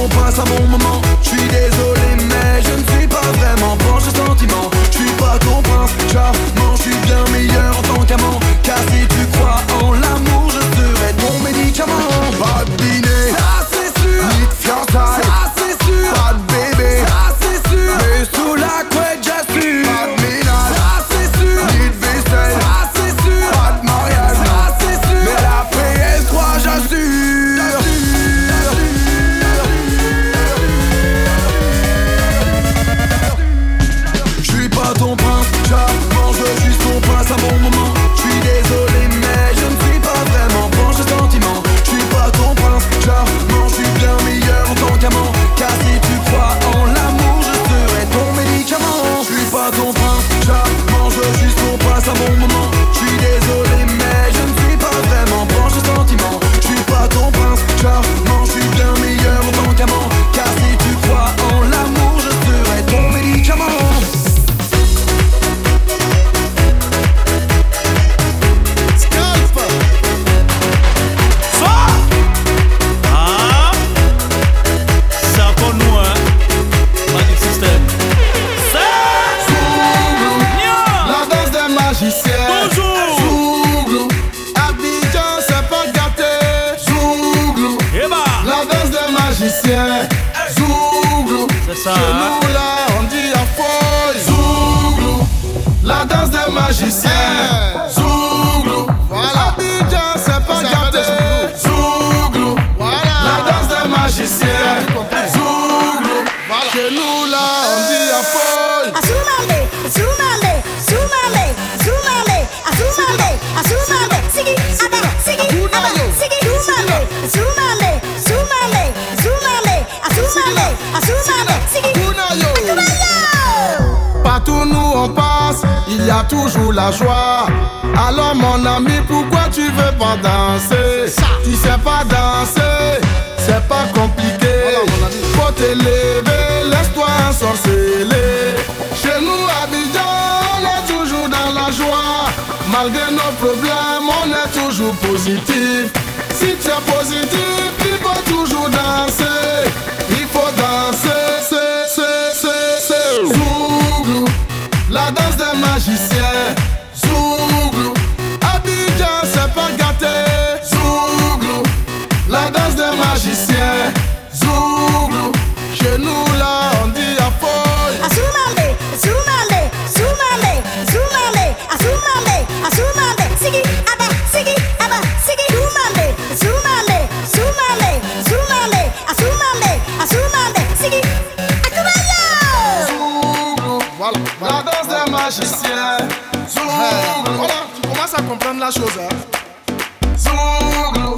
on passe un bon moment. Je suis désolé, mais je ne suis pas vraiment branché sentiment. Je suis pas ton prince, charmant, je suis bien meilleur en tant qu'amant. Car si tu a toujours la joie. Alors mon ami, pourquoi tu veux pas danser? Tu sais pas danser, c'est pas compliqué. Voilà, Faut t'élever, laisse-toi ensorceler. Chez nous, Abidjan, on est toujours dans la joie. Malgré nos problèmes, on est toujours positif. Si tu es positif, tu peux toujours danser. la chose. Hein. Zouglou,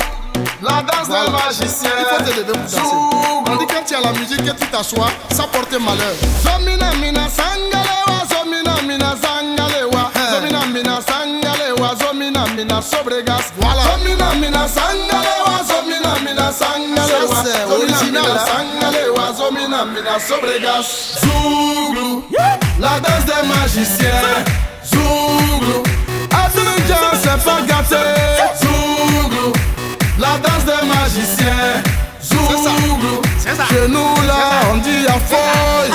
la danse voilà. des magiciens. Il faut te lever pour danser. Zouglou. On dit quand tu as la musique et tu t'assois, ça porte malheur. Zomina mina sangalewa, zomina mina sangalewa. Hein. Zomina mina sangalewa, zomina mina sobregas. Voilà. Zomina mina sangalewa, zomina mina sangalewa. C'est original. Hein. Sangalewa, zomina mina sobregas. Zouglou, la danse des magiciens. Zouglou. La danse des magiciens. Zouglou. Chez nous là on dit à folle.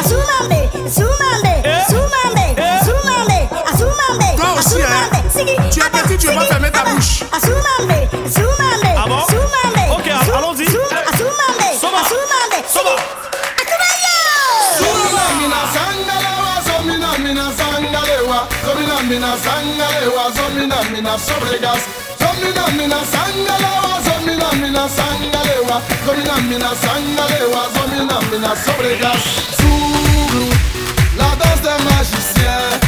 Tu es petit, tu vas fermer ta bouche. Ah ok, allons-y. mina mina sanga lewa zomina mina sobregas. Zomina mina sanga lewa zomina mina sanga lewa zomina mina sanga lewa zomina mina sobregas. Sourd la danse des magiciens.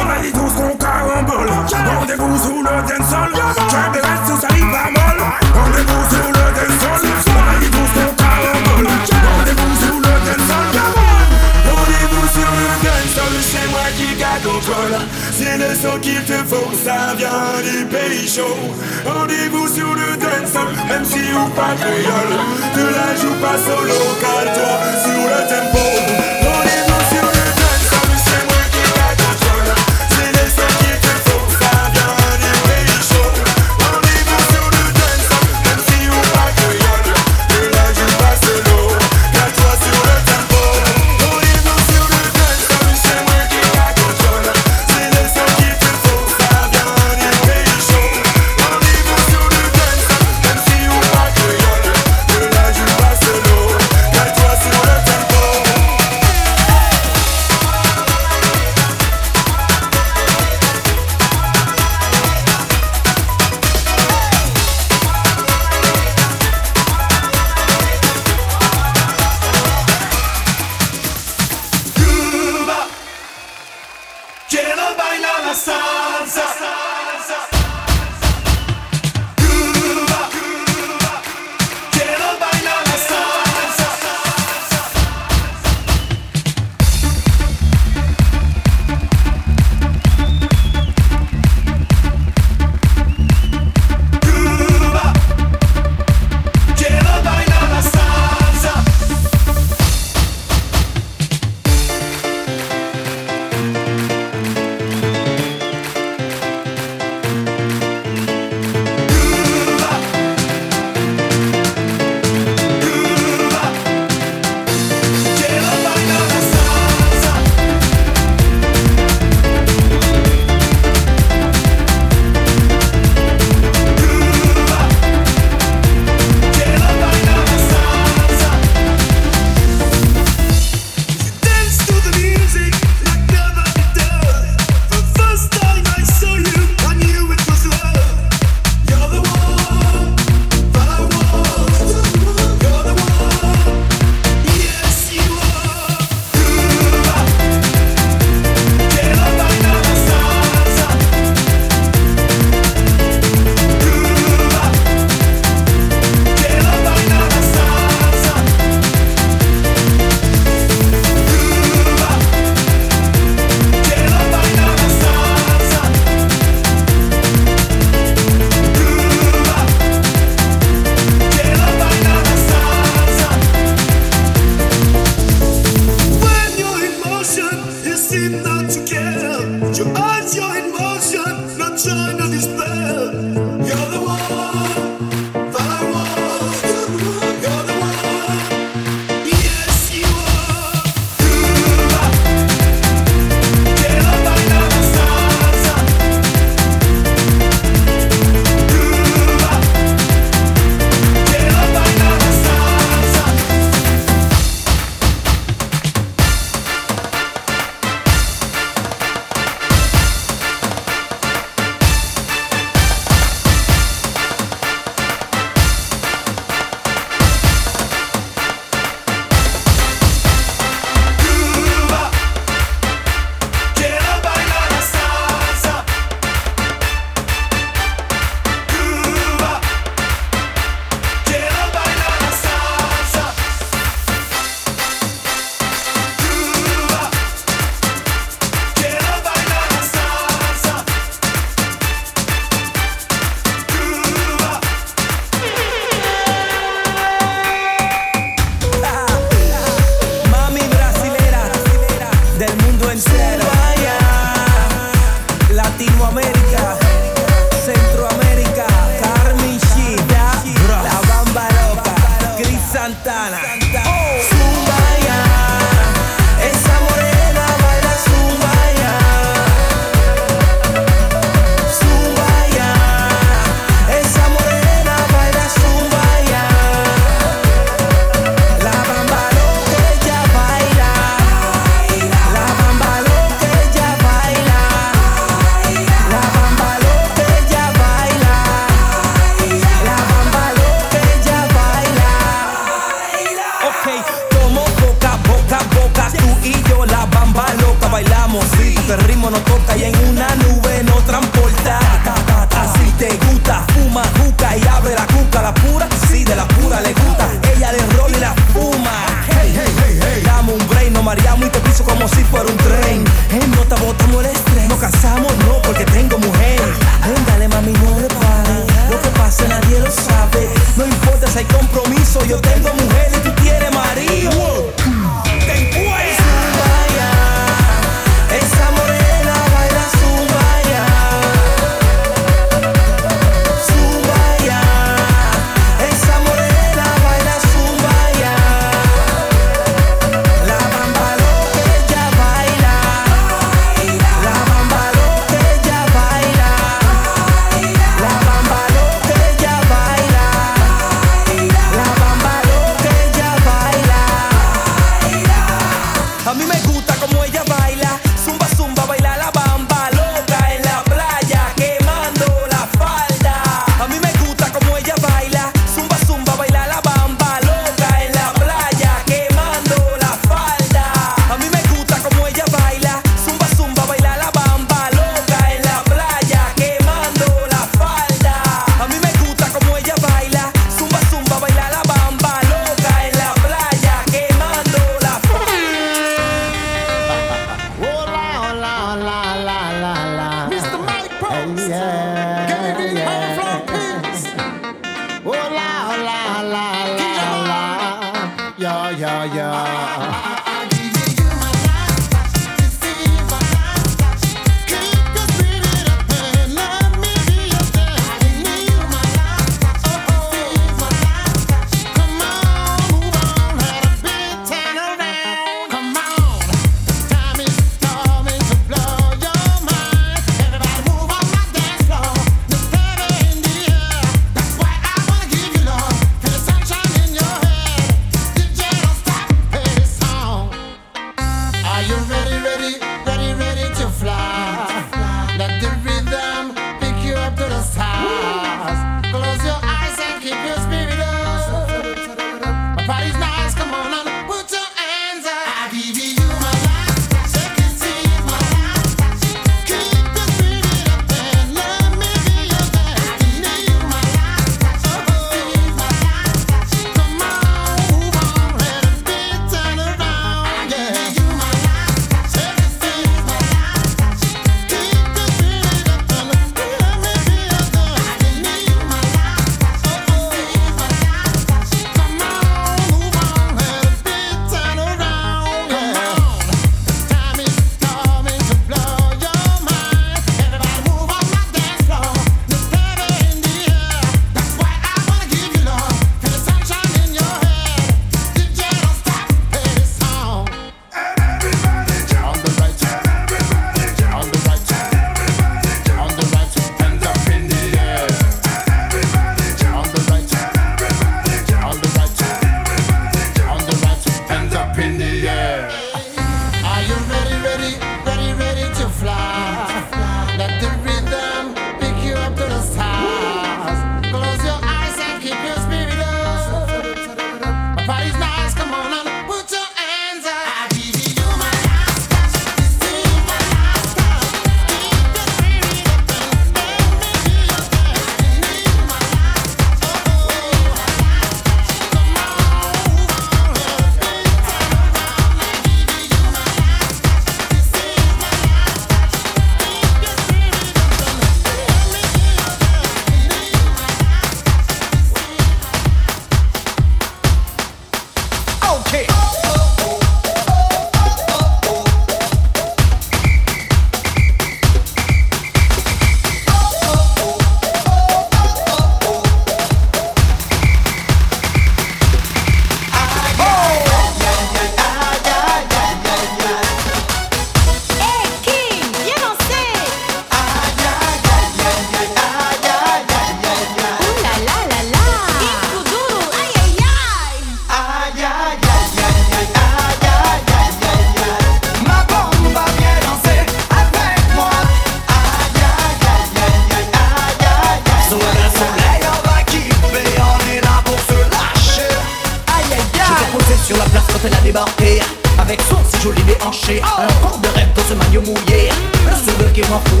quand elle a débarqué Avec son si joli déhanché. Un port de rêve dans ce maillot mouillé mmh. Un sourire qui m'en fout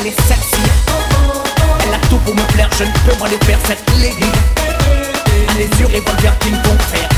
Elle est sexy Elle a tout pour me plaire Je ne peux moi les faire cette lady les yeux revolver qui me font faire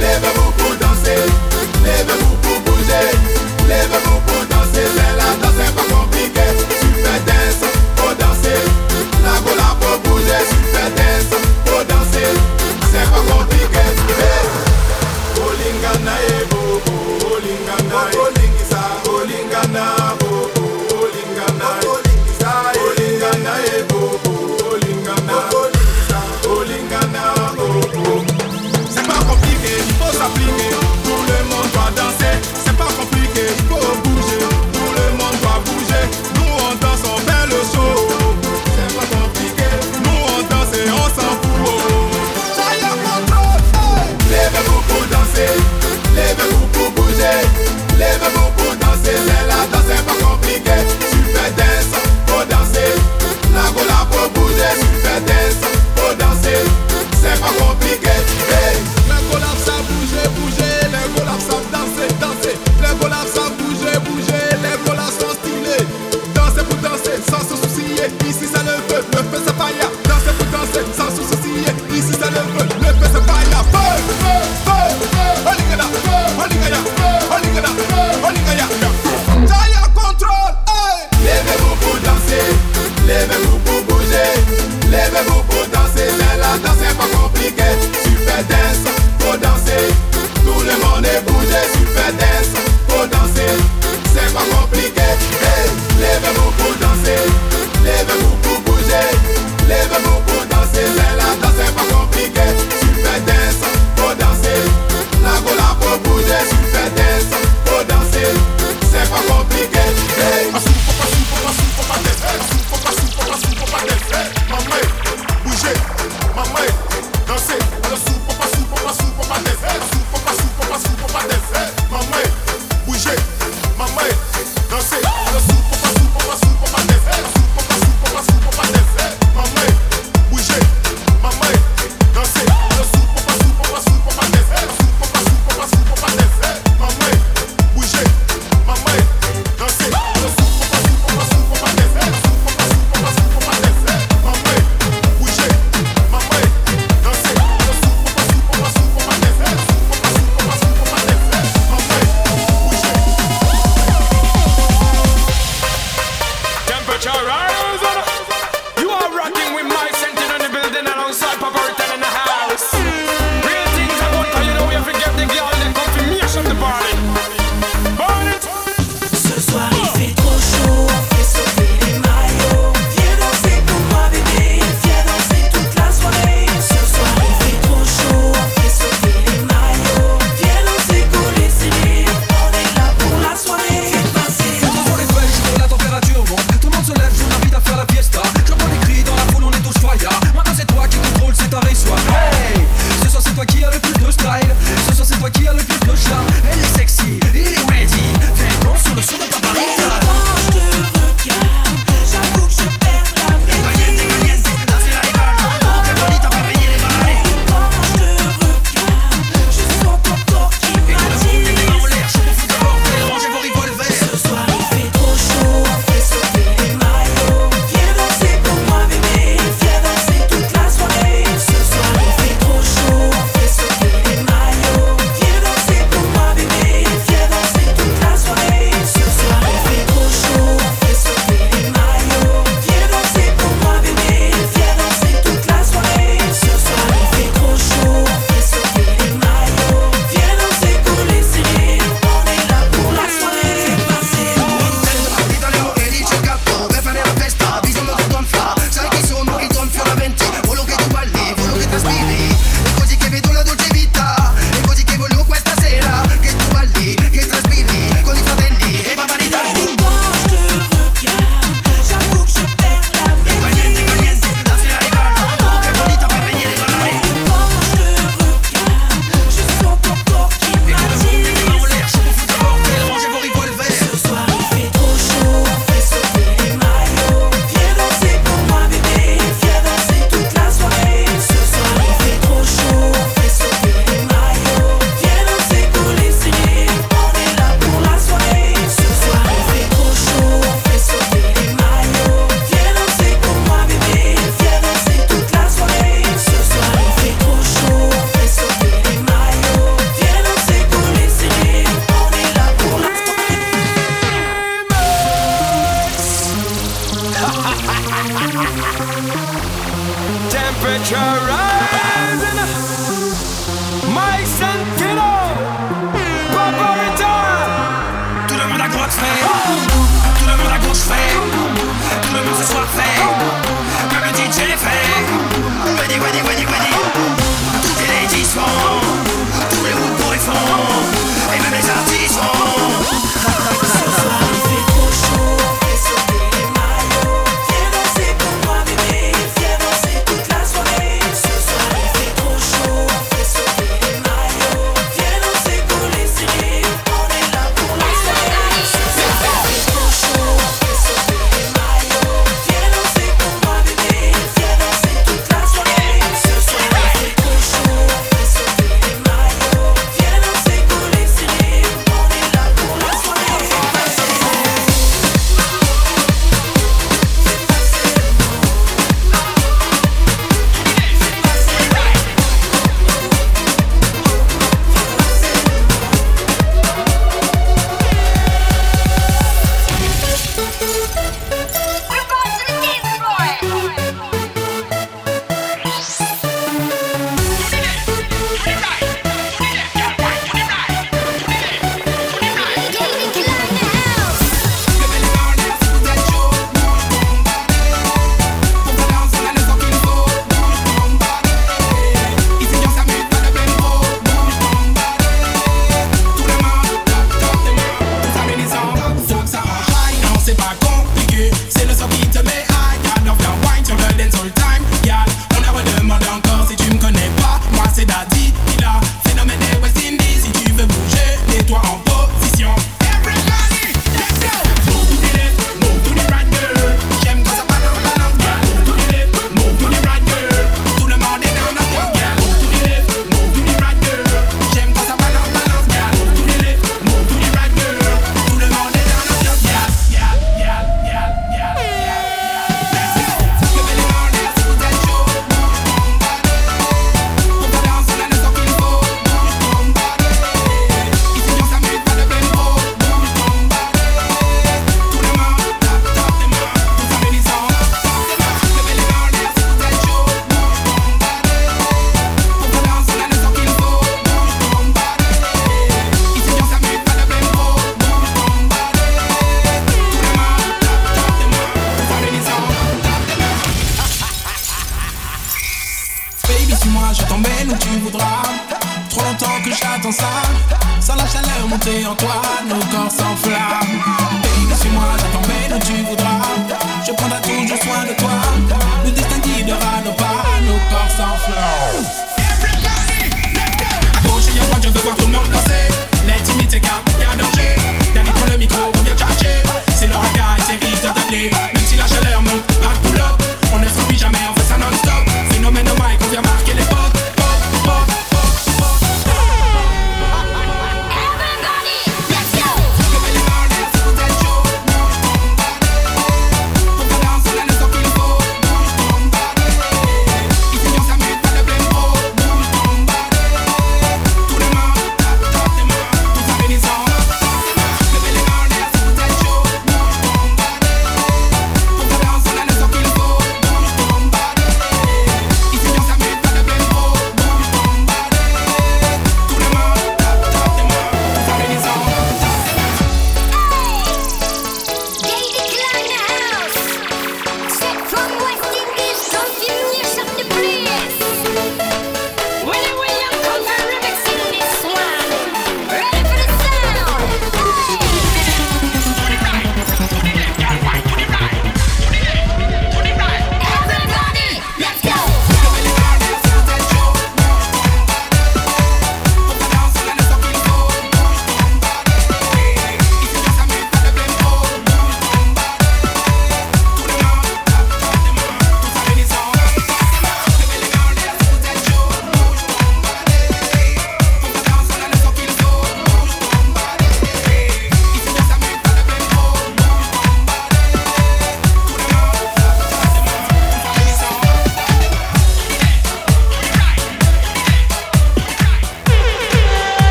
Levez-vous pour danser, levez-vous pour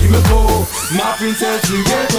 give me go. Ma princesse, you get.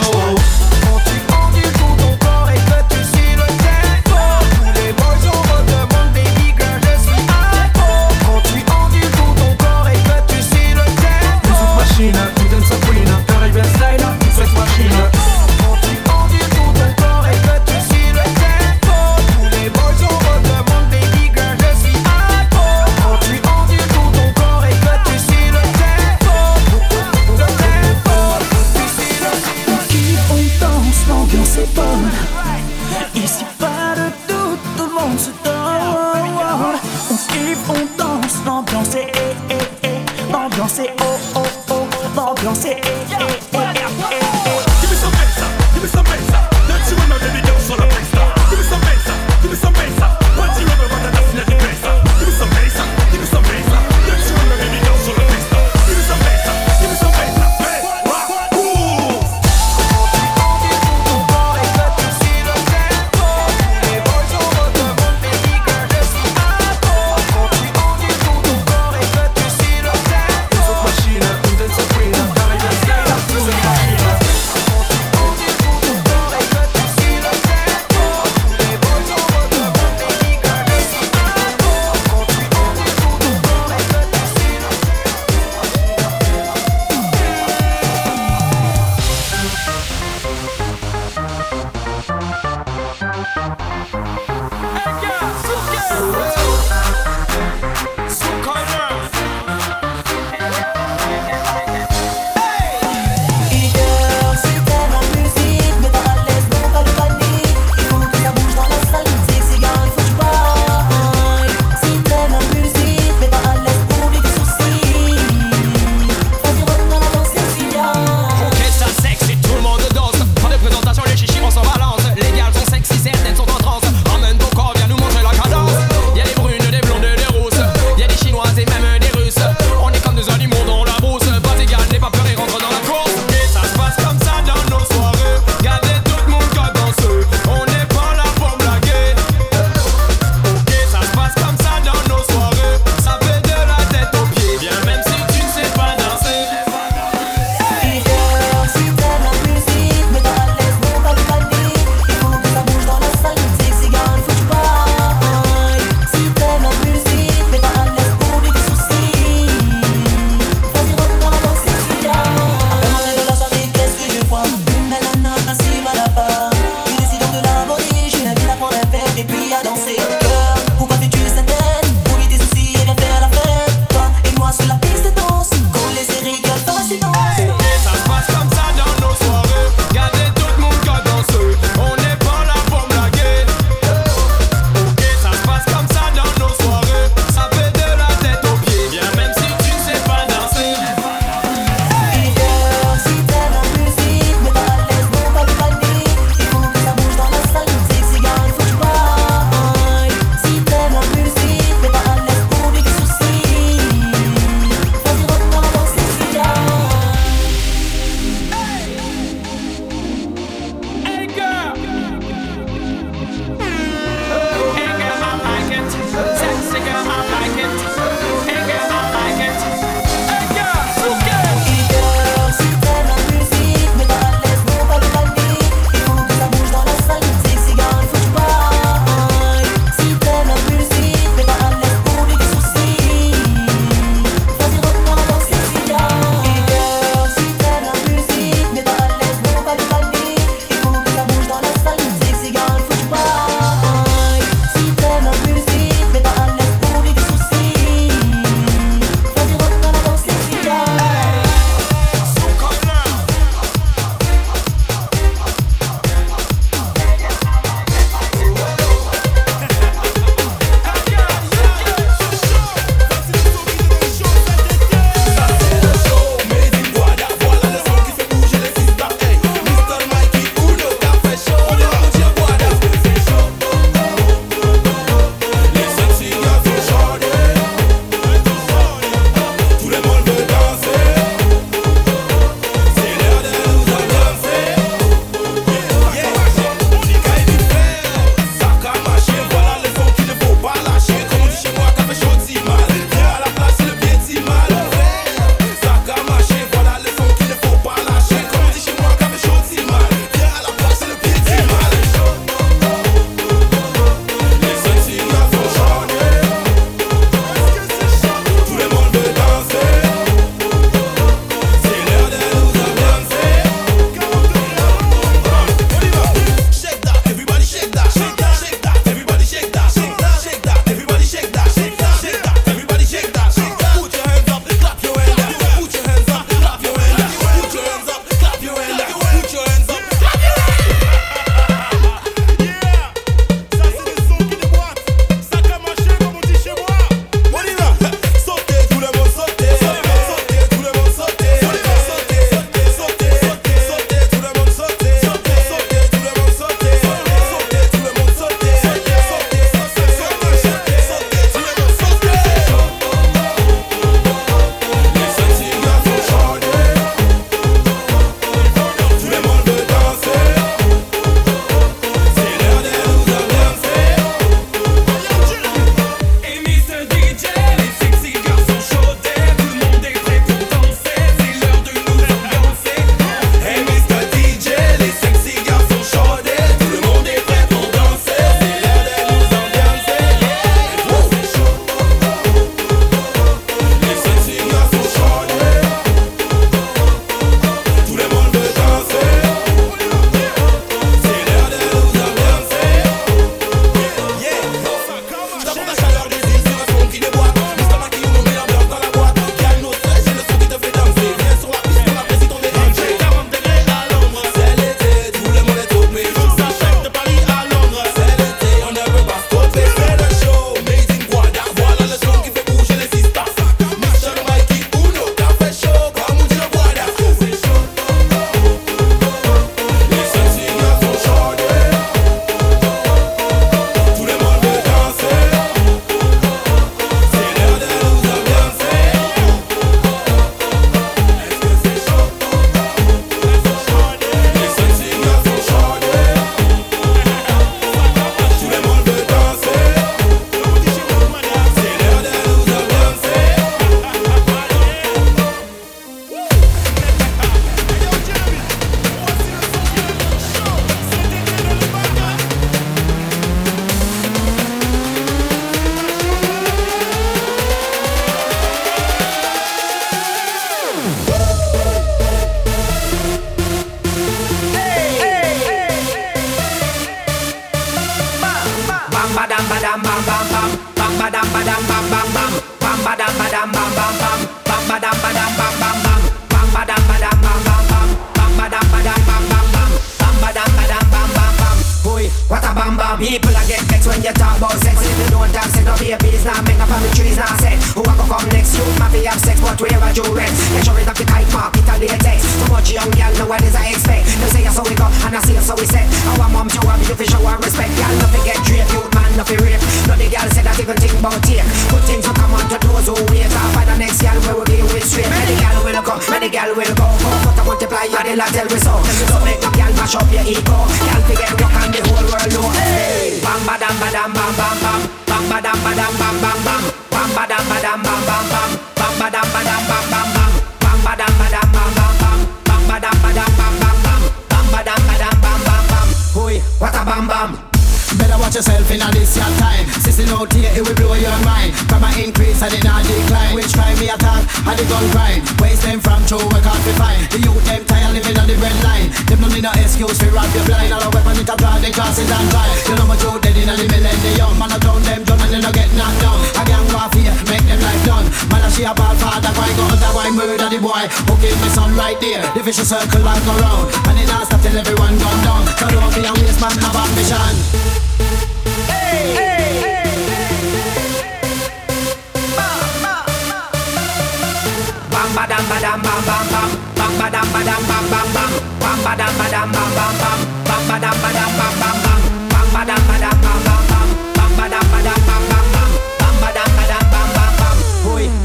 Watch yourself in a this your time. Sissing out here, it will blow your mind. From a increase and it not decline. Which crime me attack? And the gun crime. Waste them from true, we can't be fine. The youth them tired living on the red line. Them no need no excuse for rob you blind. All a weapon it a draw the crosses and drive. You know my youth dead in the millennium. Man a down them drum and they no get knocked down. A gang warfare, make them life done. Man a she a bad father, why go under why murder the boy? Who gave me son right there? The vicious circle and go. And it not stop till everyone gone down. So don't be a waste man, have ambition.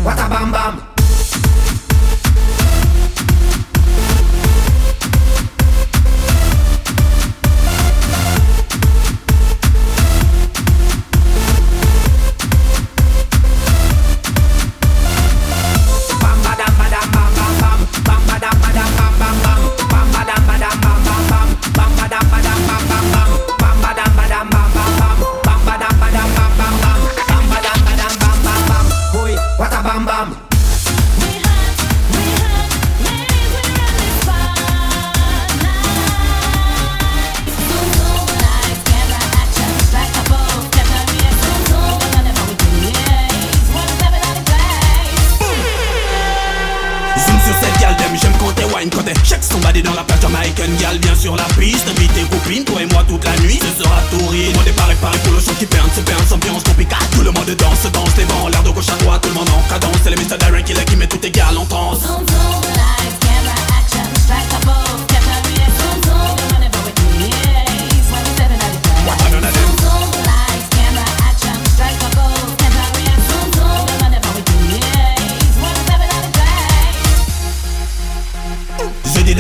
What a bam bam! Dans la plage Jamaican gal, bien sur la piste, invite tes copines, toi et moi toute la nuit, ce sera touriste. Mon départ est paré pour le son qui perd, c'est perd, ambiance tropicale, tout le monde danse, danse, les vents, l'air de gauche à droite, tout le monde en cadence, c'est le Mr. Darren qui, qui met toutes tes gales en transe.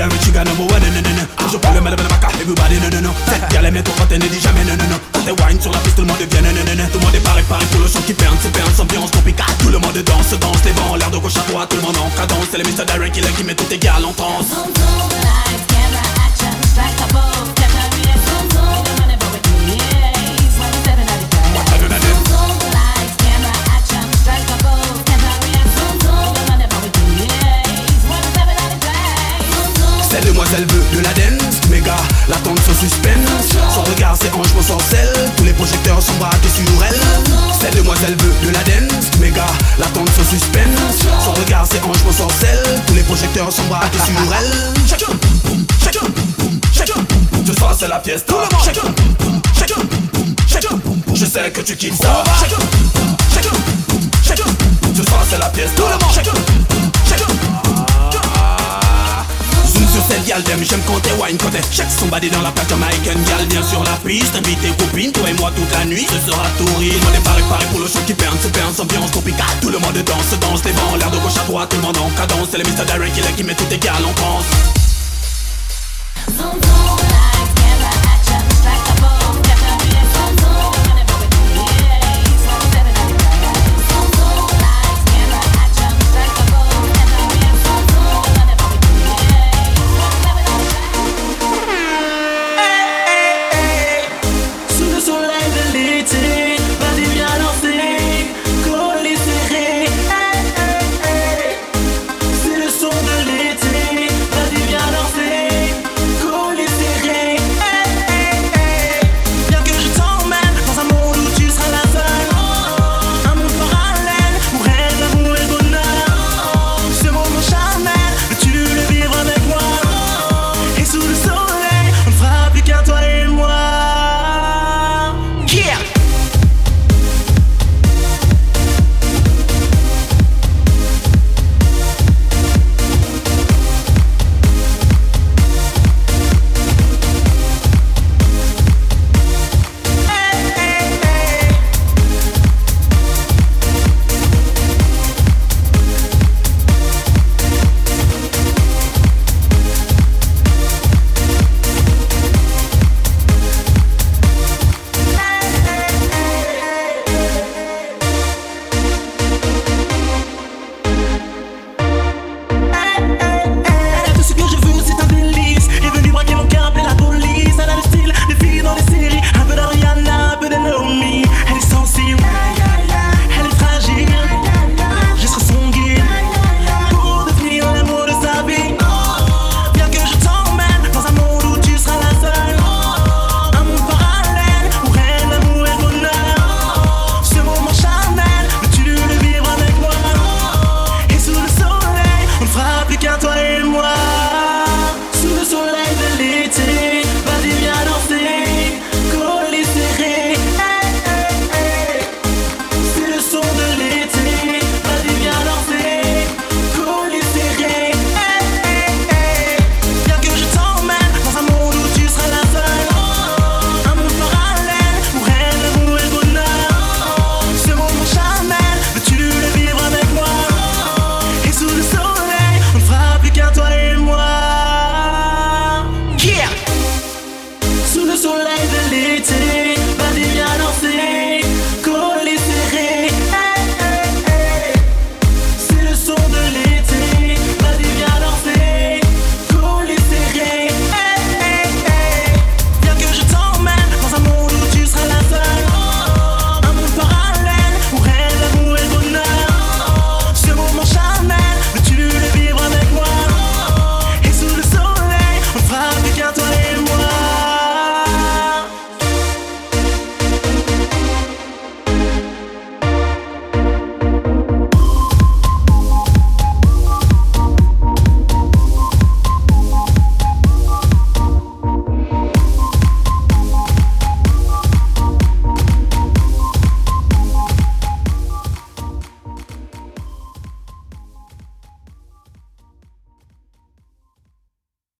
Quand je prends le mal everybody, non, non, non Cette quand elle ne dit jamais, non, non, Quand t'es wine sur la piste, tout le monde vient, non, non, Tout le monde est paré, paré pour le son qui perd, c'est perd, ambiance tropicale. Tout le monde danse, danse, les vents, l'air de gauche à droite, tout le monde en cadence. C'est Mr. Qui, qui met toutes tes gales en transe demoiselle veut de la l'attente se Son regard c'est tous les projecteurs sont braqués sur elle Cette demoiselle veut de la dance, méga, l'attente se suspense Son regard c'est ange pour sorcelle, tous les projecteurs sont braqués sur elle Chacun, chacun, chacun. Ce soir c'est la fiesta, chacun, boum, chacun, boum, chacun. Je sais que tu kiffes ça, chacun, boum, chacun, boum, chacun. Ce soir c'est la fiesta, chacun, Zoom sur cette gal d'aime, j'aime quand t'es wine, quand t'es check somebody dans la plage Jamaican gal, viens sur la piste, invite tes copines, toi et moi toute la nuit, ce sera touriste. On est paré, paré pour le son qui perd, c'est perd, ambiance tropicale, tout le monde danse, danse, les vents, l'air de gauche à droite, tout le monde en cadence, c'est le Mr. Darren qui, qui met toutes tes gales en zoom.